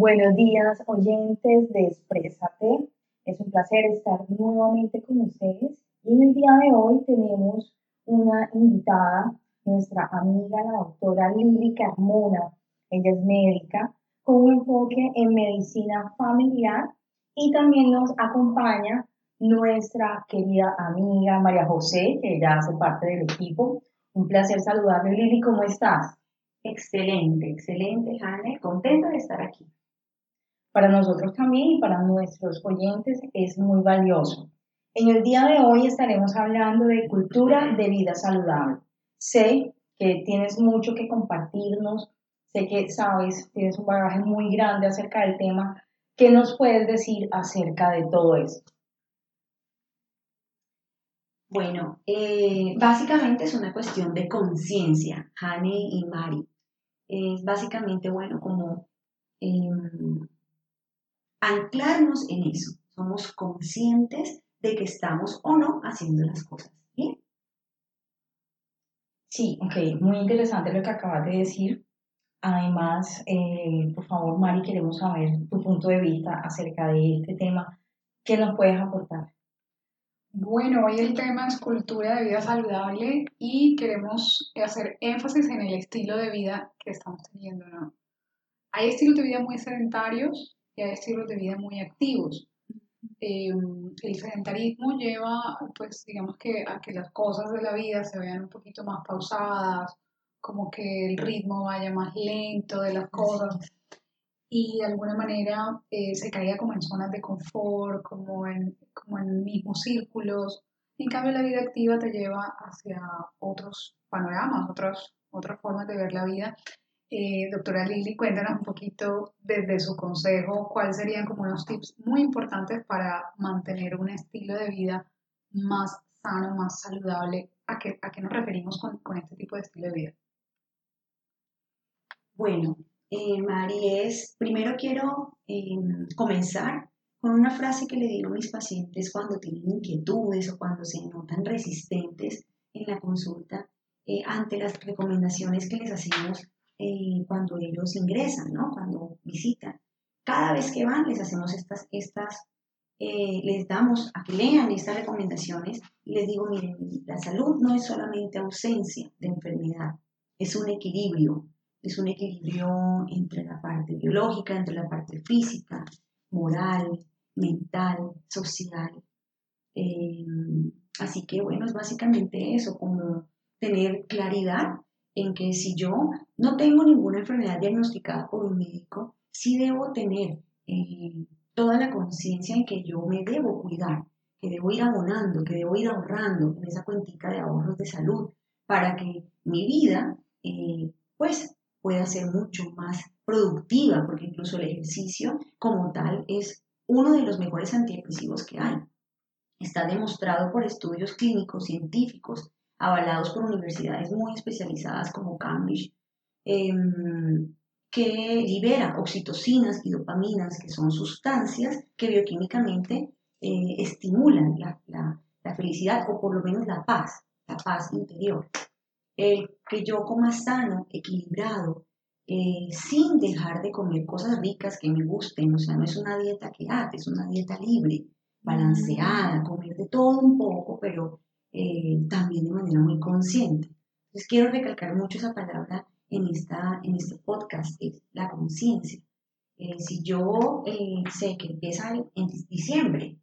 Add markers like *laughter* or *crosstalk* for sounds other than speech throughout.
Buenos días, oyentes de Exprésate. Es un placer estar nuevamente con ustedes. Y en el día de hoy tenemos una invitada, nuestra amiga, la doctora Lili Carmona. Ella es médica con un enfoque en medicina familiar y también nos acompaña nuestra querida amiga María José, que ya hace parte del equipo. Un placer saludarle, Lili, ¿cómo estás? Excelente, excelente, Jane, contenta de estar aquí para nosotros también y para nuestros oyentes es muy valioso. En el día de hoy estaremos hablando de cultura de vida saludable. Sé que tienes mucho que compartirnos, sé que sabes, tienes un bagaje muy grande acerca del tema. ¿Qué nos puedes decir acerca de todo esto? Bueno, eh, básicamente es una cuestión de conciencia, Jane y Mari. Es básicamente, bueno, como em, anclarnos en eso. Somos conscientes de que estamos o no haciendo las cosas bien. Sí, ok, muy interesante lo que acabas de decir. Además, eh, por favor, Mari, queremos saber tu punto de vista acerca de este tema. ¿Qué nos puedes aportar? Bueno, hoy el tema es cultura de vida saludable y queremos hacer énfasis en el estilo de vida que estamos teniendo, ¿no? Hay estilos de vida muy sedentarios y hay estilos de vida muy activos. Eh, el sedentarismo lleva, pues, digamos que a que las cosas de la vida se vean un poquito más pausadas, como que el ritmo vaya más lento de las cosas y de alguna manera eh, se caiga como en zonas de confort, como en, como en mismos círculos. En cambio, la vida activa te lleva hacia otros panoramas, otras, otras formas de ver la vida eh, doctora Lili, cuéntanos un poquito desde su consejo cuáles serían como unos tips muy importantes para mantener un estilo de vida más sano, más saludable. ¿A qué, a qué nos referimos con, con, este tipo de estilo de vida? Bueno, eh, Mari, es, primero quiero eh, comenzar con una frase que le digo a mis pacientes cuando tienen inquietudes o cuando se notan resistentes en la consulta eh, ante las recomendaciones que les hacemos eh, cuando ellos ingresan, ¿no? Cuando visitan. Cada vez que van les hacemos estas, estas eh, les damos a que lean estas recomendaciones y les digo, miren, la salud no es solamente ausencia de enfermedad, es un equilibrio, es un equilibrio entre la parte biológica, entre la parte física, moral, mental, social. Eh, así que bueno, es básicamente eso, como tener claridad en que si yo no tengo ninguna enfermedad diagnosticada por un médico, sí debo tener eh, toda la conciencia en que yo me debo cuidar, que debo ir abonando, que debo ir ahorrando en esa cuentica de ahorros de salud para que mi vida eh, pues pueda ser mucho más productiva, porque incluso el ejercicio como tal es uno de los mejores antidepresivos que hay. Está demostrado por estudios clínicos, científicos, avalados por universidades muy especializadas como Cambridge, em, que libera oxitocinas y dopaminas, que son sustancias que bioquímicamente eh, estimulan la, felicidad o por lo menos la paz, la paz interior. El que yo coma sano, equilibrado, eh, sin dejar de comer cosas ricas que me gusten, o sea, no es una dieta que hace, es una dieta libre, balanceada, comer de todo un poco, pero eh, también de manera muy consciente. Entonces quiero recalcar mucho esa palabra en, esta, en este podcast, es la conciencia. Eh, si yo eh, sé que empieza en diciembre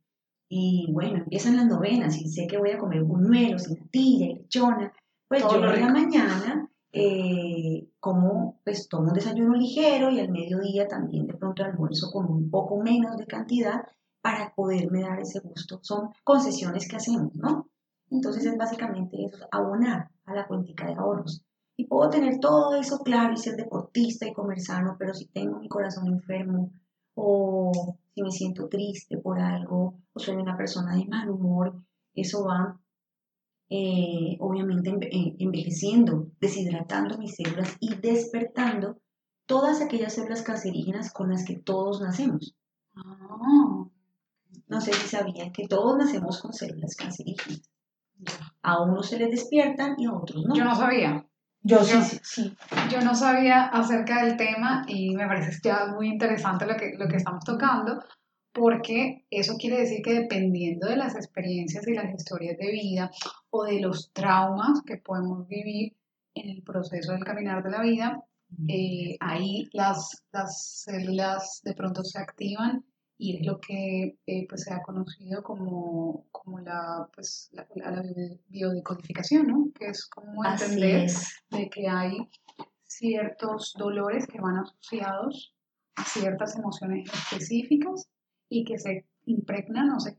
y bueno, empiezan las novenas y sé que voy a comer buñuelos y natilla y lechona, pues yo en la mañana como pues tomo un desayuno ligero y al mediodía también de pronto almuerzo con un poco menos de cantidad para poderme dar ese gusto. Son concesiones que hacemos, ¿no? Entonces es básicamente eso, abonar a la cuentica de ahorros. Y puedo tener todo eso claro y ser deportista y comer sano, pero si tengo mi corazón enfermo o si me siento triste por algo o soy una persona de mal humor, eso va eh, obviamente eh, envejeciendo, deshidratando mis células y despertando todas aquellas células cancerígenas con las que todos nacemos. Ah. No sé si sabían que todos nacemos con células cancerígenas. A unos se les despiertan y a otros no. Yo no sabía. Yo sí, sí, sí. Yo no sabía acerca del tema y me parece ya muy interesante lo que, lo que estamos tocando, porque eso quiere decir que dependiendo de las experiencias y las historias de vida o de los traumas que podemos vivir en el proceso del caminar de la vida, eh, ahí las, las células de pronto se activan y es lo que eh, pues se ha conocido como, como la, pues, la, biodecodificación, ¿no? Que es como entender de que hay ciertos dolores que van asociados a ciertas emociones específicas y que se impregnan o se,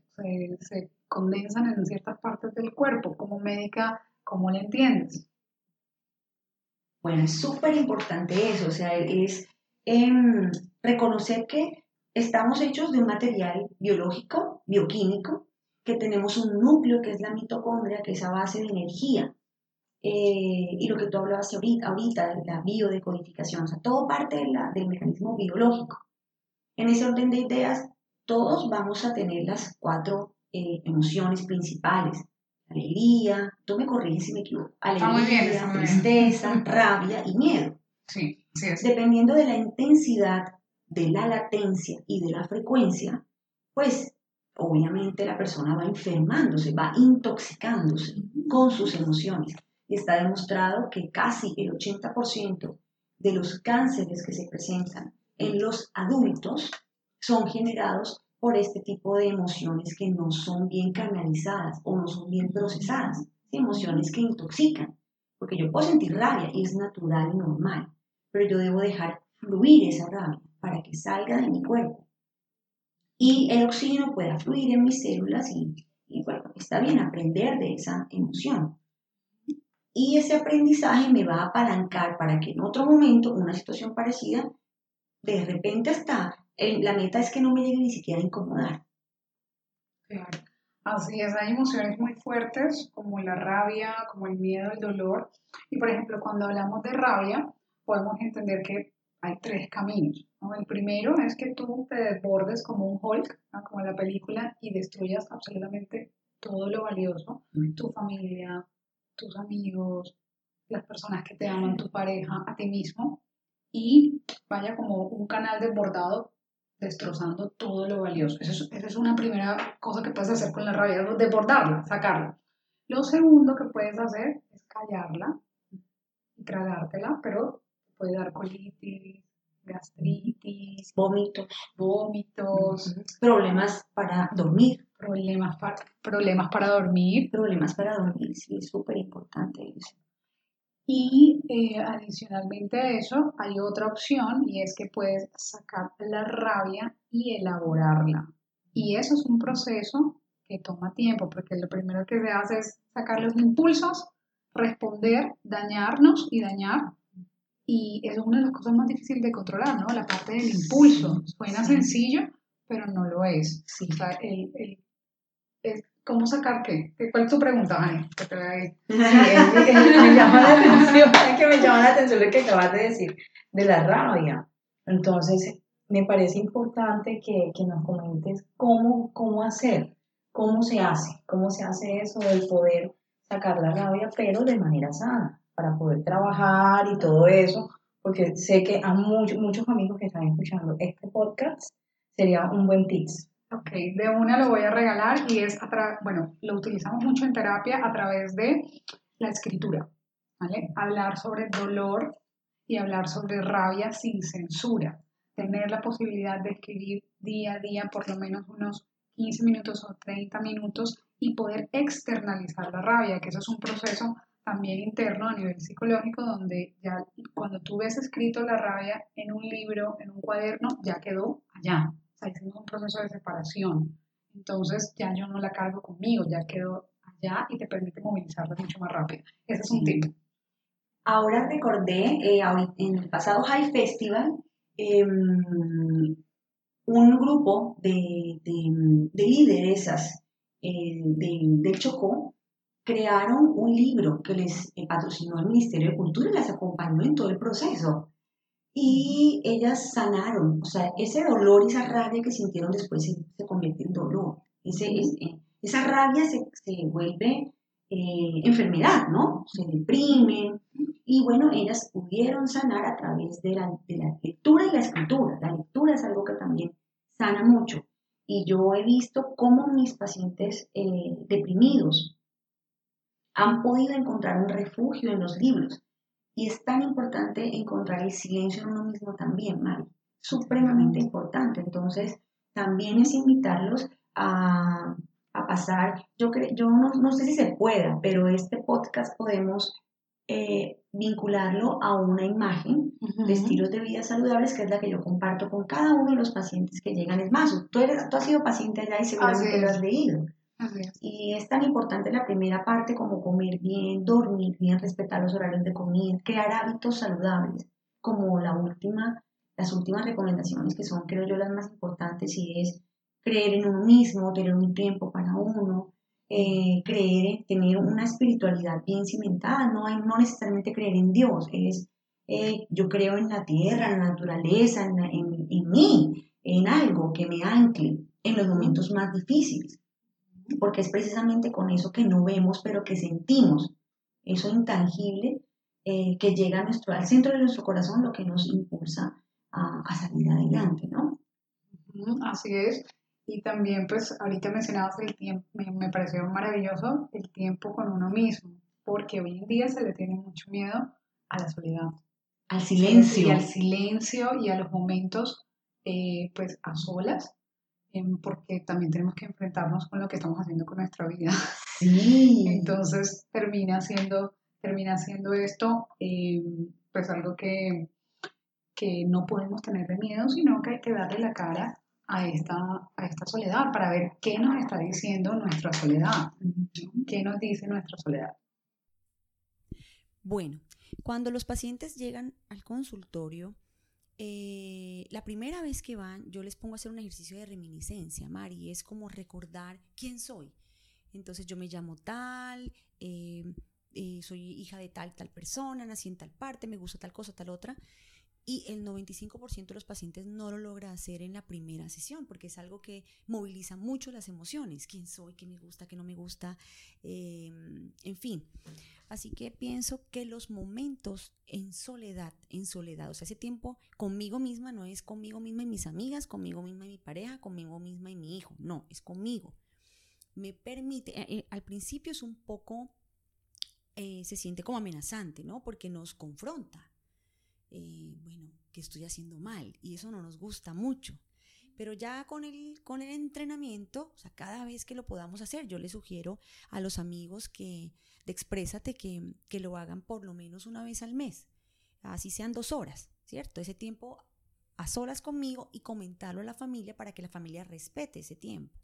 se, condensan en ciertas partes del cuerpo. Como médica, ¿cómo le entiendes? Bueno, es súper importante eso, o sea, es em, reconocer que Estamos hechos de un material biológico, bioquímico, que tenemos un núcleo que es la mitocondria, que es a base de energía. Eh, y lo que tú hablabas ahorita, ahorita, la biodecodificación, o sea, todo parte del mecanismo biológico. En ese orden de ideas, todos vamos a tener las cuatro eh, emociones principales. Alegría, tú me corriges si me equivoco. Alegría, tristeza, rabia y miedo. Sí, sí Dependiendo de la intensidad de la latencia y de la frecuencia, pues obviamente la persona va enfermándose, va intoxicándose con sus emociones. Y está demostrado que casi el 80% de los cánceres que se presentan en los adultos son generados por este tipo de emociones que no son bien canalizadas o no son bien procesadas, emociones que intoxican. Porque yo puedo sentir rabia y es natural y normal, pero yo debo dejar fluir esa rabia para que salga de mi cuerpo y el oxígeno pueda fluir en mis células y, bueno, está bien aprender de esa emoción. Y ese aprendizaje me va a apalancar para que en otro momento, en una situación parecida, de repente hasta la meta es que no me llegue ni siquiera a incomodar. Así es, hay emociones muy fuertes como la rabia, como el miedo, el dolor. Y por ejemplo, cuando hablamos de rabia, podemos entender que hay tres caminos. El primero es que tú te desbordes como un Hulk, como en la película, y destruyas absolutamente todo lo valioso, tu familia, tus amigos, las personas que te aman, tu pareja, a ti mismo, y vaya como un canal desbordado destrozando todo lo valioso. Esa es, esa es una primera cosa que puedes hacer con la rabia, desbordarla, sacarla. Lo segundo que puedes hacer es callarla y tragártela, pero puede dar colitis, gastritis, vómitos, vómitos, problemas para dormir. Problemas para, problemas para dormir. Problemas para dormir, sí, es súper importante eso. Y eh, adicionalmente a eso hay otra opción y es que puedes sacar la rabia y elaborarla. Y eso es un proceso que toma tiempo porque lo primero que se hace es sacar los impulsos, responder, dañarnos y dañar y es una de las cosas más difíciles de controlar, ¿no? La parte del impulso. Suena sencillo, pero no lo es. Sí. O sea, el, el, ¿Cómo sacar qué? ¿Cuál es tu pregunta, Ani? Que te *laughs* me llama la *laughs* atención, es que me llama la atención lo que acabas de decir de la rabia. Entonces, me parece importante que, que nos comentes cómo, cómo hacer, cómo se hace, cómo se hace eso del poder sacar la rabia, pero de manera sana para poder trabajar y todo eso, porque sé que a muchos, muchos amigos que están escuchando este podcast sería un buen tips. Ok, de una lo voy a regalar y es, bueno, lo utilizamos mucho en terapia a través de la escritura, ¿vale? Hablar sobre dolor y hablar sobre rabia sin censura. Tener la posibilidad de escribir día a día por lo menos unos 15 minutos o 30 minutos y poder externalizar la rabia, que eso es un proceso también interno a nivel psicológico, donde ya cuando tú ves escrito la rabia en un libro, en un cuaderno, ya quedó allá. O sea, hicimos un proceso de separación. Entonces ya yo no la cargo conmigo, ya quedó allá y te permite movilizarla mucho más rápido. Ese es un tip. Ahora recordé, eh, en el pasado High Festival, em, un grupo de, de, de lideresas eh, del Chocó crearon un libro que les eh, patrocinó el Ministerio de Cultura y las acompañó en todo el proceso. Y ellas sanaron, o sea, ese dolor y esa rabia que sintieron después se, convierte en dolor. Ese, esa rabia se, se vuelve eh, enfermedad, ¿no? Se deprimen Y bueno, ellas pudieron sanar a través de la, de la lectura y la escritura. La lectura es algo que también sana mucho. Y yo he visto cómo mis pacientes eh, deprimidos han podido encontrar un refugio en los libros. Y es tan importante encontrar el silencio en uno mismo también, Mari. Supremamente importante. Entonces, también es invitarlos a, pasar, yo, creo, yo no, no, sé si se pueda, pero este podcast podemos eh, vincularlo a una imagen de estilos de vida saludables, que es la que yo comparto con cada uno de los pacientes que llegan. Es más, tú, eres, tú has sido paciente allá y seguramente lo has leído. Y es tan importante la primera parte como comer bien, dormir bien, respetar los horarios de comida, crear hábitos saludables, como la última, las últimas recomendaciones que son, creo yo, las más importantes y es creer en uno mismo, tener un tiempo para uno, eh, creer, tener una espiritualidad bien cimentada, no, hay, no necesariamente creer en Dios, es eh, yo creo en la tierra, en la naturaleza, en, en, en mí, en algo que me ancle en los momentos más difíciles porque es precisamente con eso que no vemos, pero que sentimos, eso intangible eh, que llega a nuestro, al centro de nuestro corazón, lo que nos impulsa a, a, salir adelante, ¿no? Así es. Y también, pues, ahorita mencionabas el tiempo, me, me pareció maravilloso el tiempo con uno mismo, porque hoy en día se le tiene mucho miedo a la soledad. Al silencio. Y al silencio y a los momentos, eh, pues, a solas, porque también tenemos que enfrentarnos con lo que estamos haciendo con nuestra vida. Sí. *laughs* Entonces termina siendo, termina siendo esto eh, pues algo que, que no podemos tener de miedo, sino que hay que darle la cara a esta, a esta soledad para ver qué nos está diciendo nuestra soledad, qué nos dice nuestra soledad. Bueno, cuando los pacientes llegan al consultorio, eh, la primera vez que van, yo les pongo a hacer un ejercicio de reminiscencia, Mari, es como recordar quién soy. Entonces yo me llamo tal, eh, eh, soy hija de tal, tal persona, nací en tal parte, me gusta tal cosa, tal otra. Y el 95% de los pacientes no lo logra hacer en la primera sesión porque es algo que moviliza mucho las emociones. ¿Quién soy? ¿Qué me gusta? ¿Qué no me gusta? en fin. Así que pienso que los momentos en soledad, en soledad, o sea, ese tiempo conmigo misma no es conmigo misma y mis amigas, conmigo misma y mi pareja, conmigo misma y mi hijo, no, es conmigo. Me permite, eh, eh, al principio es un poco, eh, se siente como amenazante, ¿no? Porque nos confronta. Bueno, que estoy haciendo mal y eso no nos gusta mucho. Pero ya con el, con el entrenamiento, cada vez que lo podamos hacer, yo le sugiero a los amigos que de Exprésate que, que lo hagan por lo menos una vez al mes, así sean dos horas, ¿cierto? Ese tiempo a solas conmigo y comentarlo a la familia para que la familia respete ese tiempo.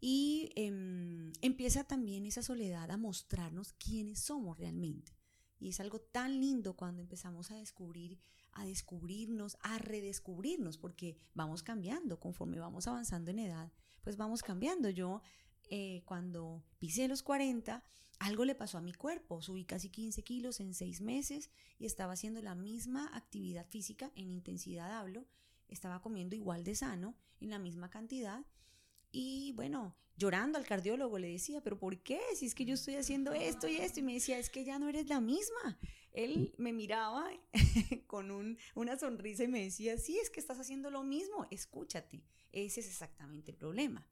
Y em, empieza también esa soledad a mostrarnos quiénes somos realmente. Y es algo tan lindo cuando empezamos a descubrir a descubrirnos, a redescubrirnos, porque vamos cambiando conforme vamos avanzando en edad, pues vamos cambiando. Yo eh, cuando pisé los 40, algo le pasó a mi cuerpo, subí casi 15 kilos en 6 meses y estaba haciendo la misma actividad física, en intensidad hablo, estaba comiendo igual de sano, en la misma cantidad. Y bueno, llorando al cardiólogo le decía, pero ¿por qué? Si es que yo estoy haciendo esto y esto. Y me decía, es que ya no eres la misma. Él me miraba *laughs* con una sonrisa y me decía, sí, es que estás haciendo lo mismo, escúchate. Ese es exactamente el problema.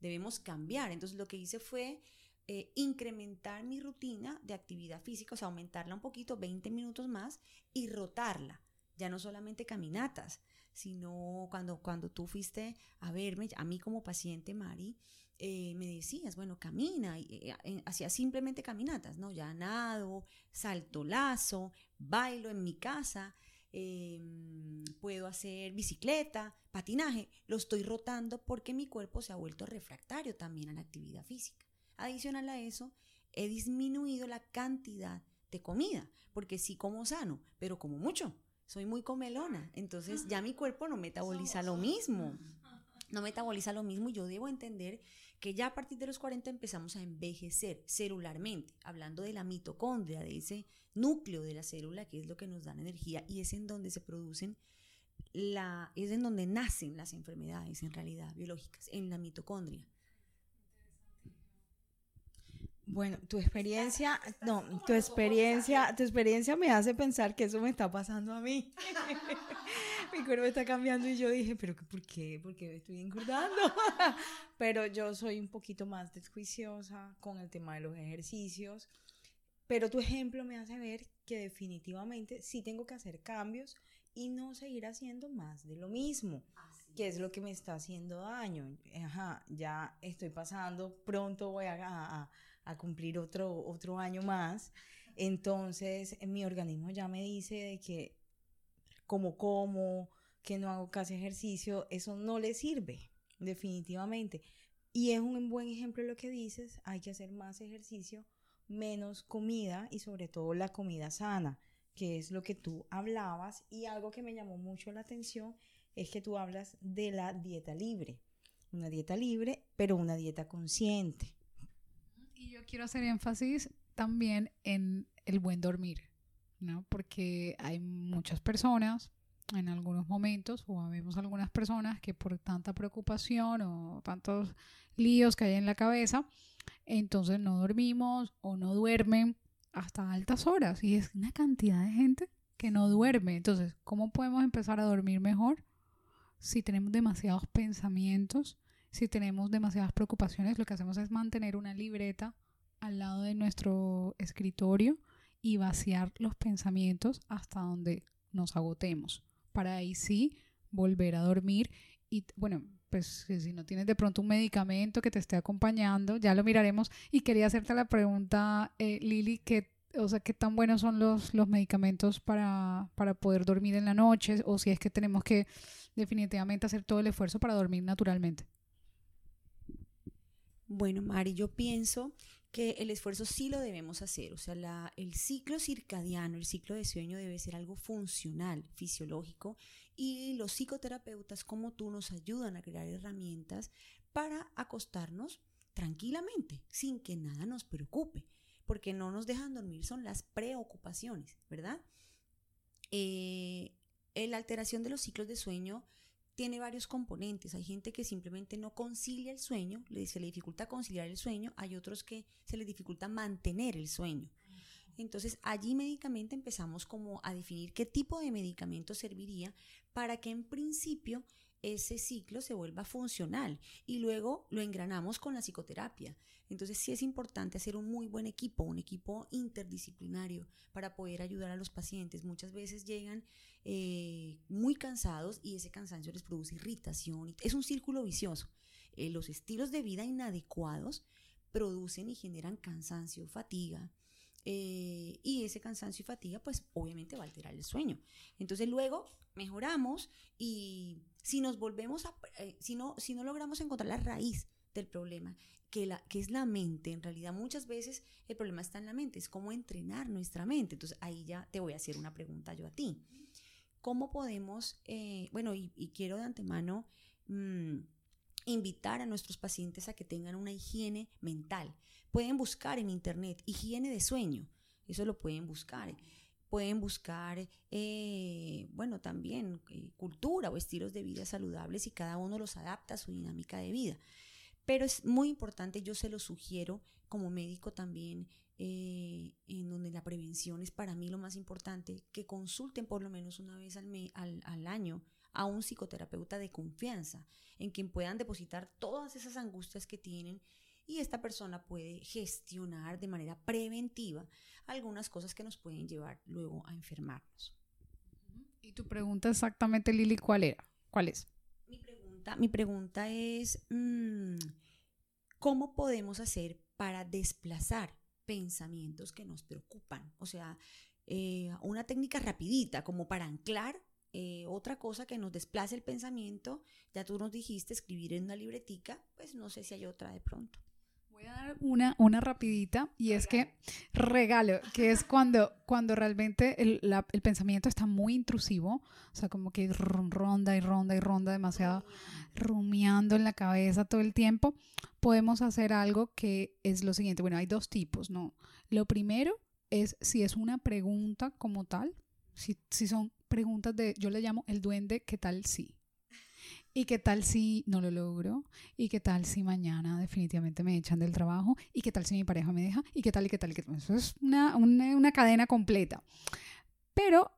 Debemos cambiar. Entonces lo que hice fue eh, incrementar mi rutina de actividad física, o sea, aumentarla un poquito, 20 minutos más, y rotarla. Ya no solamente caminatas, sino cuando, cuando tú fuiste a verme, a mí como paciente, Mari, eh, me decías, bueno, camina, eh, hacía simplemente caminatas, ¿no? Ya nado, salto lazo, bailo en mi casa, em, puedo hacer bicicleta, patinaje, lo estoy rotando porque mi cuerpo se ha vuelto refractario también a la actividad física. Adicional a eso, he disminuido la cantidad de comida, porque sí como sano, pero como mucho. Soy muy comelona, entonces ya mi cuerpo no metaboliza lo mismo. No metaboliza lo mismo y yo debo entender que ya a partir de los 40 empezamos a envejecer celularmente, hablando de la mitocondria, de ese núcleo de la célula que es lo que nos da energía y es en donde se producen la es en donde nacen las enfermedades en realidad biológicas, en la mitocondria. Bueno, tu experiencia, no, tu experiencia, tu experiencia me hace pensar que eso me está pasando a mí. *laughs* Mi cuerpo está cambiando y yo dije, pero ¿por qué? ¿Por qué me estoy engordando? *laughs* pero yo soy un poquito más desjuiciosa con el tema de los ejercicios. Pero tu ejemplo me hace ver que definitivamente sí tengo que hacer cambios y no seguir haciendo más de lo mismo, que es lo que me está haciendo daño. Ajá, ya estoy pasando, pronto voy a, a, cumplir otro, otro año más. Entonces, mi organismo ya me dice de que como como, que no hago casi ejercicio, eso no le sirve, definitivamente. Y es un buen ejemplo lo que dices, hay que hacer más ejercicio menos comida y sobre todo la comida sana, que es lo que tú hablabas y algo que me llamó mucho la atención es que tú hablas de la dieta libre, una dieta libre, pero una dieta consciente. Y yo quiero hacer énfasis también en el buen dormir, ¿no? Porque hay muchas personas en algunos momentos, o vemos algunas personas que por tanta preocupación o tantos líos que hay en la cabeza, entonces no dormimos o no duermen hasta altas horas. Y es una cantidad de gente que no duerme. Entonces, ¿cómo podemos empezar a dormir mejor? Si tenemos demasiados pensamientos, si tenemos demasiadas preocupaciones, lo que hacemos es mantener una libreta al lado de nuestro escritorio y vaciar los pensamientos hasta donde nos agotemos. Para ahí sí volver a dormir y bueno, pues si no tienes de pronto un medicamento que te esté acompañando, ya lo miraremos. Y quería hacerte la pregunta, eh, Lili, que, o sea, ¿qué tan buenos son los, los medicamentos para, para poder dormir en la noche? O si es que tenemos que definitivamente hacer todo el esfuerzo para dormir naturalmente. Bueno, Mari, yo pienso que el esfuerzo sí lo debemos hacer. O sea, el ciclo circadiano, el ciclo de sueño debe ser algo funcional, fisiológico, y los psicoterapeutas como tú nos ayudan a crear herramientas para acostarnos tranquilamente, sin que nada nos preocupe, porque no nos dejan dormir, son las preocupaciones, ¿verdad? Eh, la alteración de los ciclos de sueño tiene varios componentes. Hay gente que simplemente no concilia el sueño, se le dificulta conciliar el sueño, hay otros que se les dificulta mantener el sueño. Entonces allí médicamente empezamos como a definir qué tipo de medicamento serviría para que en principio ese ciclo se vuelva funcional y luego lo engranamos con la psicoterapia. Entonces sí es importante hacer un muy buen equipo, un equipo interdisciplinario para poder ayudar a los pacientes. Muchas veces llegan eh, muy cansados y ese cansancio les produce irritación. Es un círculo vicioso. Eh, los estilos de vida inadecuados producen y generan cansancio, fatiga, eh, y ese cansancio y fatiga, pues obviamente va a alterar el sueño. Entonces luego mejoramos y si nos volvemos a, eh, si, no, si no logramos encontrar la raíz del problema, que, la, que es la mente, en realidad muchas veces el problema está en la mente, es cómo entrenar nuestra mente. Entonces ahí ya te voy a hacer una pregunta yo a ti. ¿Cómo podemos, eh, bueno, y, quiero de antemano... Mm, invitar a nuestros pacientes a que tengan una higiene mental. Pueden buscar en internet higiene de sueño, eso lo pueden buscar. Pueden buscar, eh, bueno, también eh, cultura o estilos de vida saludables y cada uno los adapta a su dinámica de vida. Pero es muy importante, yo se lo sugiero como médico también, eh, en donde la prevención es para mí lo más importante, que consulten por lo menos una vez al, año a un psicoterapeuta de confianza, en quien puedan depositar todas esas angustias que tienen y esta persona puede gestionar de manera preventiva algunas cosas que nos pueden llevar luego a enfermarnos. Y tu pregunta exactamente, Lili, ¿cuál era? ¿Cuál es? Mi pregunta, mi pregunta es, mm, ¿cómo podemos hacer para desplazar pensamientos que nos preocupan? O sea, eh, una técnica rapidita como para anclar eh, otra cosa que nos desplace el pensamiento, ya tú nos dijiste escribir en una libretica, pues no sé si hay otra de pronto. Voy a dar una, una rapidita y es que regalo, que es *laughs* cuando, cuando realmente el, el, pensamiento está muy intrusivo, o sea, como que ronda y ronda y ronda demasiado, rumiando en la cabeza todo el tiempo, podemos hacer algo que es lo siguiente, bueno, hay dos tipos, ¿no? Lo primero es si es una pregunta como tal, si, si son preguntas de, yo le llamo el duende, ¿qué tal sí? ¿Y qué tal si no lo logro? ¿Y qué tal si mañana definitivamente me echan del trabajo? ¿Y qué tal si mi pareja me deja? ¿Y qué tal y qué tal y qué tal? Eso es una, una, una cadena completa. Pero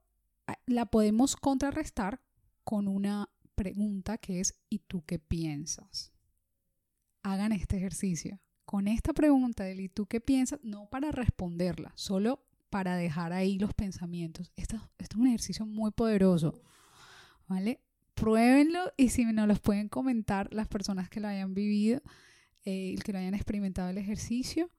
ah, la podemos contrarrestar con una pregunta que es ¿y tú qué piensas? Hagan este ejercicio. Con esta pregunta del ¿y tú qué piensas? No para responderla, solo para dejar ahí los pensamientos. Esto, es un ejercicio muy poderoso. ¿Vale? pruébenlo y si nos los pueden comentar las personas que lo hayan vivido, eh, que lo hayan experimentado el ejercicio,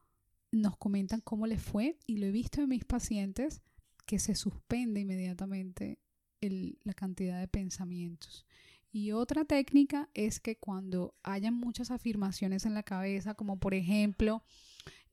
nos comentan cómo les fue y lo he visto en mis pacientes que se suspende inmediatamente la cantidad de pensamientos. Y otra técnica es que cuando hayan muchas afirmaciones en la cabeza, como por ejemplo,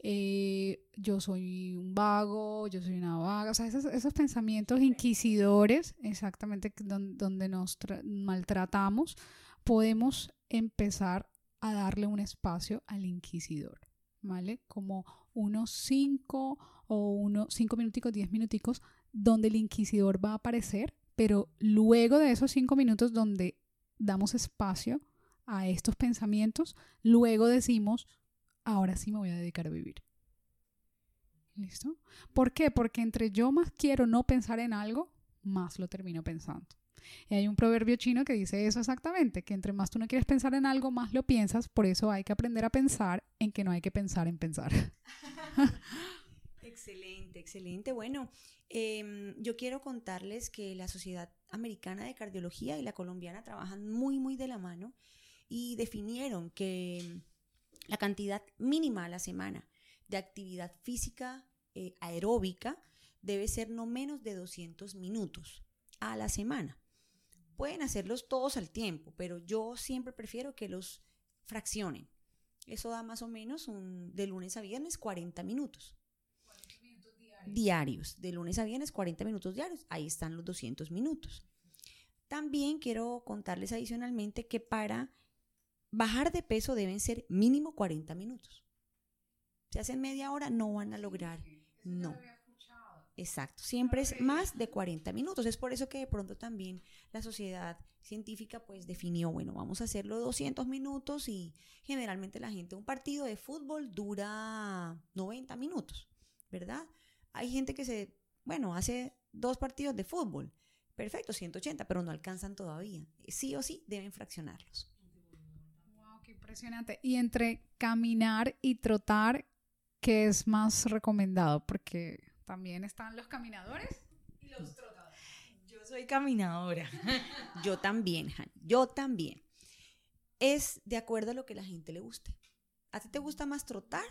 eh, yo soy un vago, yo soy una vaga, o sea, esos, pensamientos inquisidores, exactamente donde, nos maltratamos, podemos empezar a darle un espacio al inquisidor, ¿vale? Como unos cinco o unos cinco minuticos, diez minuticos, donde el inquisidor va a aparecer, pero luego de esos cinco minutos donde damos espacio a estos pensamientos, luego decimos, ahora sí me voy a dedicar a vivir. ¿Listo? ¿Por qué? Porque entre yo más quiero no pensar en algo, más lo termino pensando. Y hay un proverbio chino que dice eso exactamente, que entre más tú no quieres pensar en algo, más lo piensas, por eso hay que aprender a pensar en que no hay que pensar en pensar. *laughs* excelente, excelente. Bueno, em, yo quiero contarles que la Sociedad Americana de Cardiología y la colombiana trabajan muy, muy de la mano y definieron que la cantidad mínima a la semana de actividad física eh, aeróbica debe ser no menos de 200 minutos a la semana. Pueden hacerlos todos al tiempo, pero yo siempre prefiero que los fraccionen. Eso da más o menos un, de lunes a viernes 40 minutos. 40 minutos diarios. diarios. De lunes a viernes 40 minutos diarios. Ahí están los 200 minutos. También quiero contarles adicionalmente que para bajar de peso deben ser mínimo 40 minutos. Si hacen media hora, no van a lograr. No. Exacto. Siempre es más de 40 minutos. Es por eso que de pronto también la sociedad científica pues definió, bueno, vamos a hacerlo 200 minutos y generalmente la gente, un partido de fútbol dura 90 minutos, ¿verdad? Hay gente que se, bueno, hace dos partidos de fútbol. Perfecto, 180, pero no alcanzan todavía. Sí o sí deben fraccionarlos. Impresionante. Y entre caminar y trotar, ¿qué es más recomendado? Porque también están los caminadores y los trotadores. Yo soy caminadora. *laughs* Yo también, Yo también. Es de acuerdo a lo que la gente le guste. ¿A ti te gusta más trotar?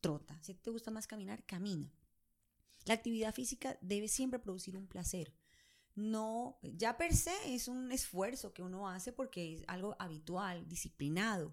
Trota. Si te gusta más caminar, camina. La actividad física debe siempre producir un placer. No, ya per se es un esfuerzo que uno hace porque es algo habitual, disciplinado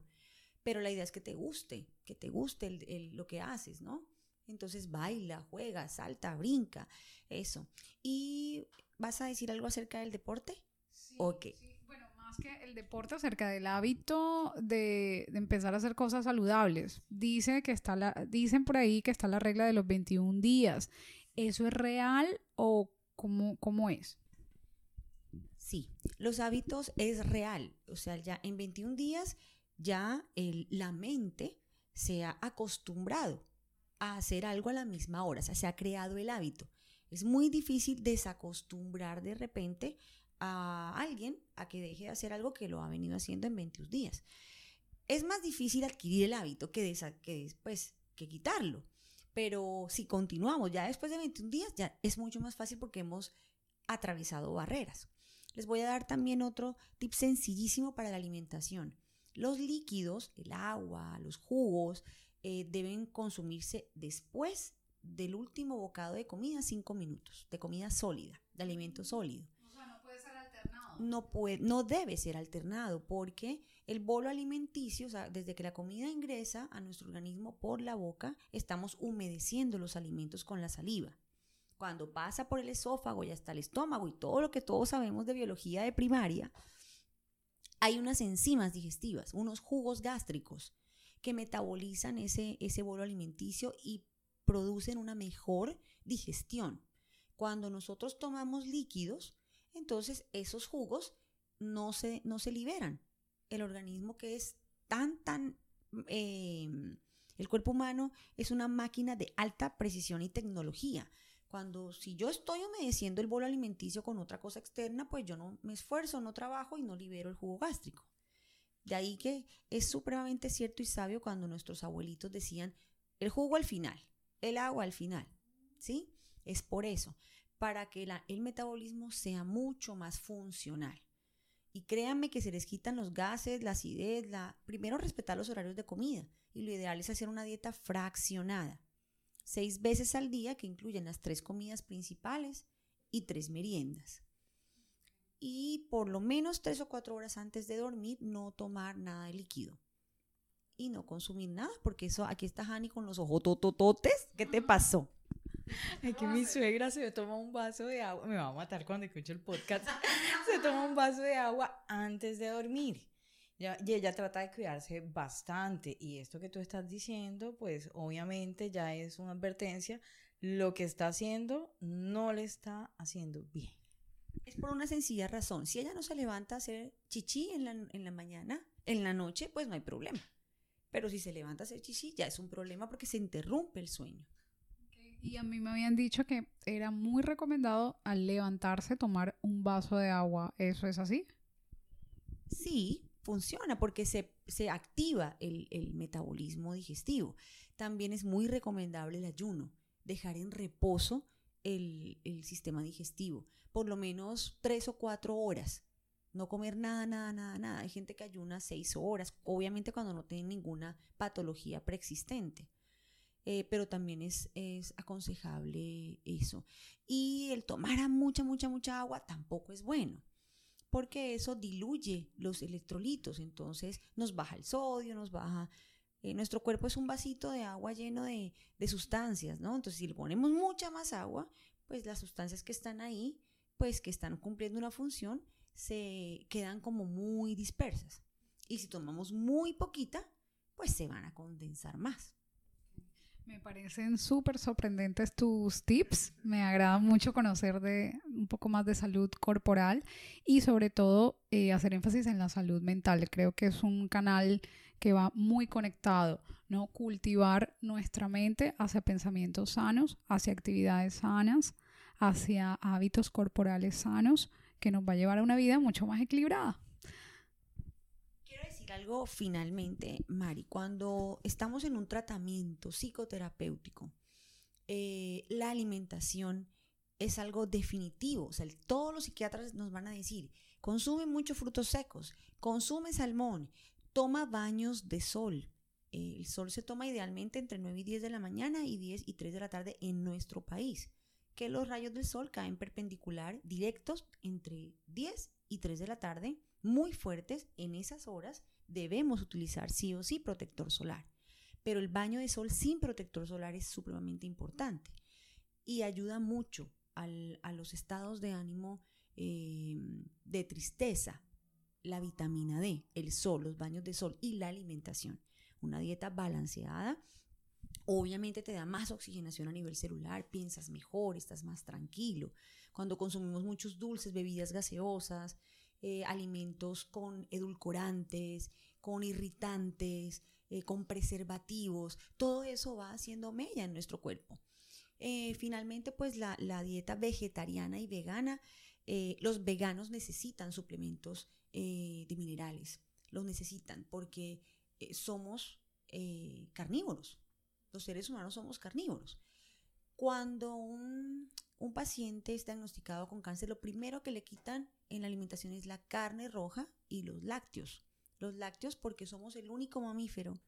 pero la idea es que te guste, que te guste lo que haces, ¿no? Entonces baila, juega, salta, brinca, eso. ¿Y vas a decir algo acerca del deporte? Sí, sí. Bueno, más que el deporte, acerca del hábito de, empezar a hacer cosas saludables. Dice que está la, dicen por ahí que está la regla de los 21 días. ¿Eso es real o cómo, cómo es? Sí, los hábitos es real. O sea, ya en 21 días ya la mente se ha acostumbrado a hacer algo a la misma hora, o sea, se ha creado el hábito. Es muy difícil desacostumbrar de repente a alguien a que deje de hacer algo que lo ha venido haciendo en 21 días. Es más difícil adquirir el hábito que, después que quitarlo. Pero si continuamos ya después de 21 días, ya es mucho más fácil porque hemos atravesado barreras. Les voy a dar también otro tip sencillísimo para la alimentación. Los líquidos, el agua, los jugos, eh, deben consumirse después del último bocado de comida, cinco minutos, de comida sólida, de alimento sólido. O sea, no puede ser alternado. No, puede, no debe ser alternado porque el bolo alimenticio, o sea, desde que la comida ingresa a nuestro organismo por la boca, estamos humedeciendo los alimentos con la saliva. Cuando pasa por el esófago y hasta el estómago y todo lo que todos sabemos de biología de primaria, hay unas enzimas digestivas, unos jugos gástricos que metabolizan ese, ese bolo alimenticio y producen una mejor digestión. Cuando nosotros tomamos líquidos, entonces esos jugos no se, no se liberan el organismo que es tan, tan... eh, el cuerpo humano es una máquina de alta precisión y tecnología. Cuando si yo estoy humedeciendo el bolo alimenticio con otra cosa externa, pues yo no me esfuerzo, no trabajo y no libero el jugo gástrico. De ahí que es supremamente cierto y sabio cuando nuestros abuelitos decían el jugo al final, el agua al final, ¿sí? Es por eso, para que el metabolismo sea mucho más funcional. Y créanme que se les quitan los gases, la acidez, la... Primero respetar los horarios de comida y lo ideal es hacer una dieta fraccionada. Seis veces al día que incluyen las tres comidas principales y tres meriendas. Y por lo menos tres o cuatro horas antes de dormir no tomar nada de líquido. Y no consumir nada, porque eso, aquí está Hani con los ojos totototes. ¿Qué te pasó? Es que mi suegra se toma un vaso de agua, me va a matar cuando escuche el podcast, *laughs* se toma un vaso de agua antes de dormir. Ya- y ella trata de cuidarse bastante. Y esto que tú estás diciendo, pues obviamente ya es una advertencia. Lo que está haciendo no le está haciendo bien. Es por una sencilla razón. Si ella no se levanta a hacer chichi en la, en la mañana, en la noche, pues no hay problema. Pero si se levanta a hacer chichi, ya es un problema porque se interrumpe el sueño. Y a mí me habían dicho que era muy recomendado al levantarse tomar un vaso de agua. ¿Eso es así? Sí, funciona porque se, se activa el, el metabolismo digestivo. También es muy recomendable el ayuno, dejar en reposo el, el sistema digestivo, por lo menos tres o cuatro horas. No comer nada, nada, nada, nada. Hay gente que ayuna seis horas, obviamente cuando no tiene ninguna patología preexistente. Eh, pero también es, es aconsejable eso. Y el tomar mucha, mucha, mucha agua tampoco es bueno porque eso diluye los electrolitos, entonces nos baja el sodio, nos baja... eh, nuestro cuerpo es un vasito de agua lleno de, de sustancias, ¿no? Entonces si le ponemos mucha más agua, pues las sustancias que están ahí, pues que están cumpliendo una función, se quedan como muy dispersas. Y si tomamos muy poquita, pues se van a condensar más. Me parecen súper sorprendentes tus tips. Me agrada mucho conocer de un poco más de salud corporal y sobre todo eh, hacer énfasis en la salud mental. Creo que es un canal que va muy conectado, ¿no? Cultivar nuestra mente hacia pensamientos sanos, hacia actividades sanas, hacia hábitos corporales sanos, que nos va a llevar a una vida mucho más equilibrada. Algo finalmente, Mari. Cuando estamos en un tratamiento psicoterapéutico, eh, la alimentación es algo definitivo. O sea, el- todos los psiquiatras nos van a decir, consume muchos frutos secos, consume salmón, toma baños de sol. Eh, el sol se toma idealmente entre 9 y 10 de la mañana y 10 y 3 de la tarde en nuestro país. Que los rayos del sol caen perpendicular, directos, entre 10 y 3 de la tarde, muy fuertes. En esas horas debemos utilizar sí o sí protector solar. Pero el baño de sol sin protector solar es supremamente importante y ayuda mucho al- a los estados de ánimo eh, de tristeza, la vitamina D, el sol, los baños de sol y la alimentación. Una dieta balanceada obviamente te da más oxigenación a nivel celular, piensas mejor, estás más tranquilo. Cuando consumimos muchos dulces, bebidas gaseosas, eh, alimentos con edulcorantes, con irritantes, eh, con preservativos, todo eso va haciendo mella en nuestro cuerpo. Eh, finalmente, pues la, la dieta vegetariana y vegana, los veganos necesitan suplementos de minerales, los necesitan porque somos carnívoros, los seres humanos somos carnívoros. Cuando un, un paciente es diagnosticado con cáncer, lo primero que le quitan en la alimentación es la carne roja y los lácteos. Los lácteos porque somos el único mamífero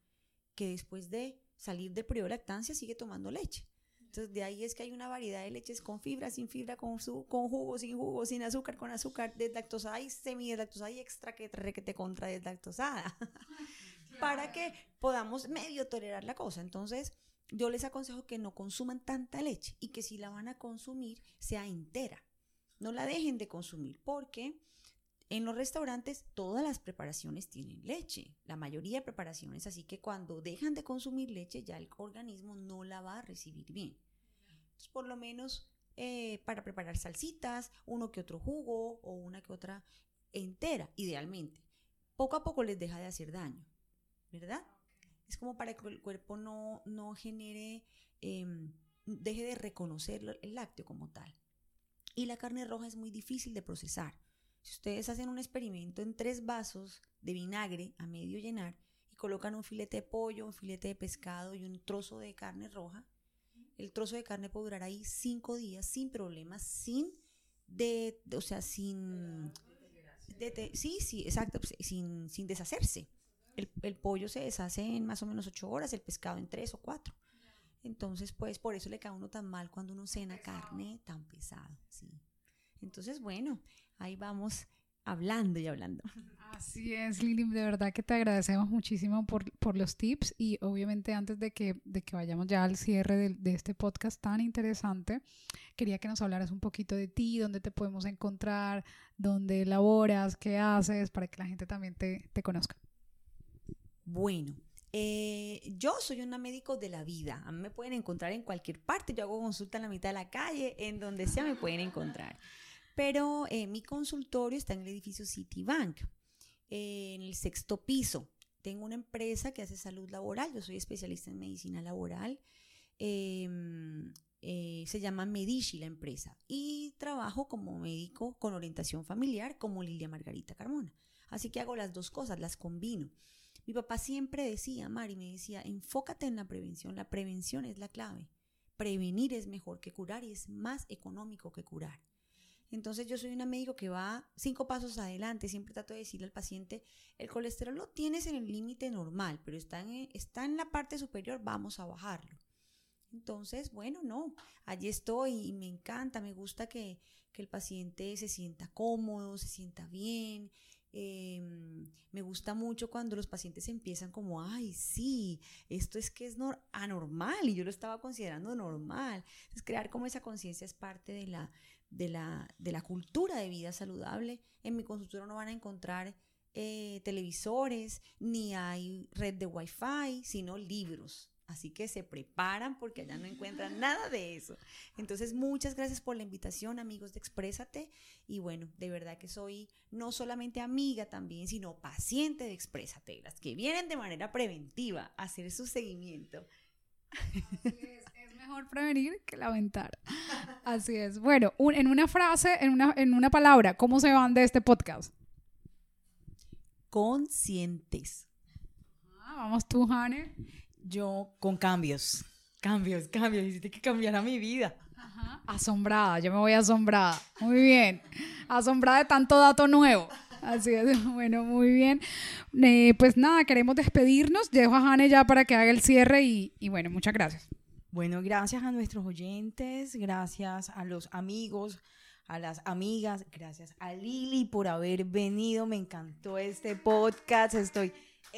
que después de salir del periodo de lactancia sigue tomando leche. Entonces de ahí es que hay una variedad de leches con fibra, sin fibra, con, su, con jugo, sin jugo, sin azúcar, con azúcar, deslactosada y semidesactosada y extra que te contra deslactosada. *laughs* Para que podamos medio tolerar la cosa. Entonces yo les aconsejo que no consuman tanta leche y que si la van a consumir sea entera. No la dejen de consumir porque en los restaurantes todas las preparaciones tienen leche, la mayoría de preparaciones, así que cuando dejan de consumir leche ya el organismo no la va a recibir bien. Entonces, por lo menos eh, para preparar salsitas, uno que otro jugo o una que otra entera, idealmente. poco a poco les deja de hacer daño, ¿verdad? Es como para que el cuerpo no, no genere, em, deje de reconocer el lácteo como tal. Y la carne roja es muy difícil de procesar. Si ustedes hacen un experimento en tres vasos de vinagre a medio llenar y colocan un filete de pollo, un filete de pescado y un trozo de carne roja, el trozo de carne puede durar ahí cinco días sin problemas, sin de, o sea, sin sí, sí, exacto, pues, sin, sin deshacerse. El, el, pollo se deshace en más o menos ocho horas, el pescado en tres o cuatro. Entonces, pues por eso le cae a uno tan mal cuando uno cena carne tan pesado, sí. Entonces, bueno, ahí vamos hablando y hablando. Así es, Lili, de verdad que te agradecemos muchísimo por, por los tips y obviamente antes de que, de que vayamos ya al cierre de, de, este podcast tan interesante, quería que nos hablaras un poquito de ti, dónde te podemos encontrar, dónde laboras, qué haces, para que la gente también te, te conozca. Bueno, eh, yo soy una médico de la vida. A me pueden encontrar en cualquier parte. Yo hago consulta en la mitad de la calle, en donde sea me pueden encontrar. Pero eh, mi consultorio está en el edificio Citibank, eh, en el sexto piso. Tengo una empresa que hace salud laboral. Yo soy especialista en medicina laboral. Em, eh, se llama Medici la empresa. Y trabajo como médico con orientación familiar como Lilia Margarita Carmona. Así que hago las dos cosas, las combino. Mi papá siempre decía, Mari, me decía, enfócate en la prevención. La prevención es la clave. Prevenir es mejor que curar y es más económico que curar. Entonces yo soy una médico que va cinco pasos adelante. Siempre trato de decirle al paciente, el colesterol lo tienes en el límite normal, pero está en, está en la parte superior, vamos a bajarlo. Entonces, bueno, no, allí estoy y me encanta, me gusta que, que el paciente se sienta cómodo, se sienta bien, eh, me gusta mucho cuando los pacientes empiezan como, ay, sí, esto es que es anormal y yo lo estaba considerando normal. Entonces, crear como esa conciencia es parte de la, de, la, de la cultura de vida saludable. En mi consultorio no van a encontrar eh, televisores, ni hay red de wifi, sino libros. Así que se preparan porque allá no encuentran nada de eso. Entonces, muchas gracias por la invitación, amigos de Exprésate. Y bueno, de verdad que soy no solamente amiga también, sino paciente de Exprésate, las que vienen de manera preventiva a hacer su seguimiento. Así es, es mejor prevenir que lamentar. Así es. Bueno, un, en una frase, en una, en una palabra, ¿cómo se van de este podcast? Conscientes. Ah, vamos tú, Jane yo con cambios, cambios, cambios, hiciste que cambiara mi vida. Ajá. Asombrada, yo me voy asombrada. Muy bien. Asombrada de tanto dato nuevo. Así es, *laughs* bueno, muy bien. Eh, pues nada, queremos despedirnos. Dejo a Jane ya para que haga el cierre y, y bueno, muchas gracias. Bueno, gracias a nuestros oyentes, gracias a los amigos, a las amigas, gracias a Lili por haber venido. Me encantó este podcast. Estoy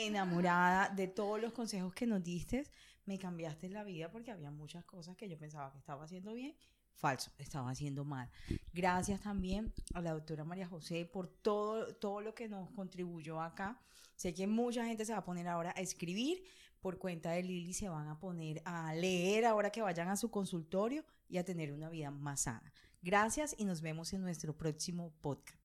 enamorada de todos los consejos que nos diste. Me cambiaste la vida porque había muchas cosas que yo pensaba que estaba haciendo bien. Falso, estaba haciendo mal. Gracias también a la doctora María José por todo, todo lo que nos contribuyó acá. Sé que mucha gente se va a poner ahora a escribir por cuenta de Lili, se van a poner a leer ahora que vayan a su consultorio y a tener una vida más sana. Gracias y nos vemos en nuestro próximo podcast.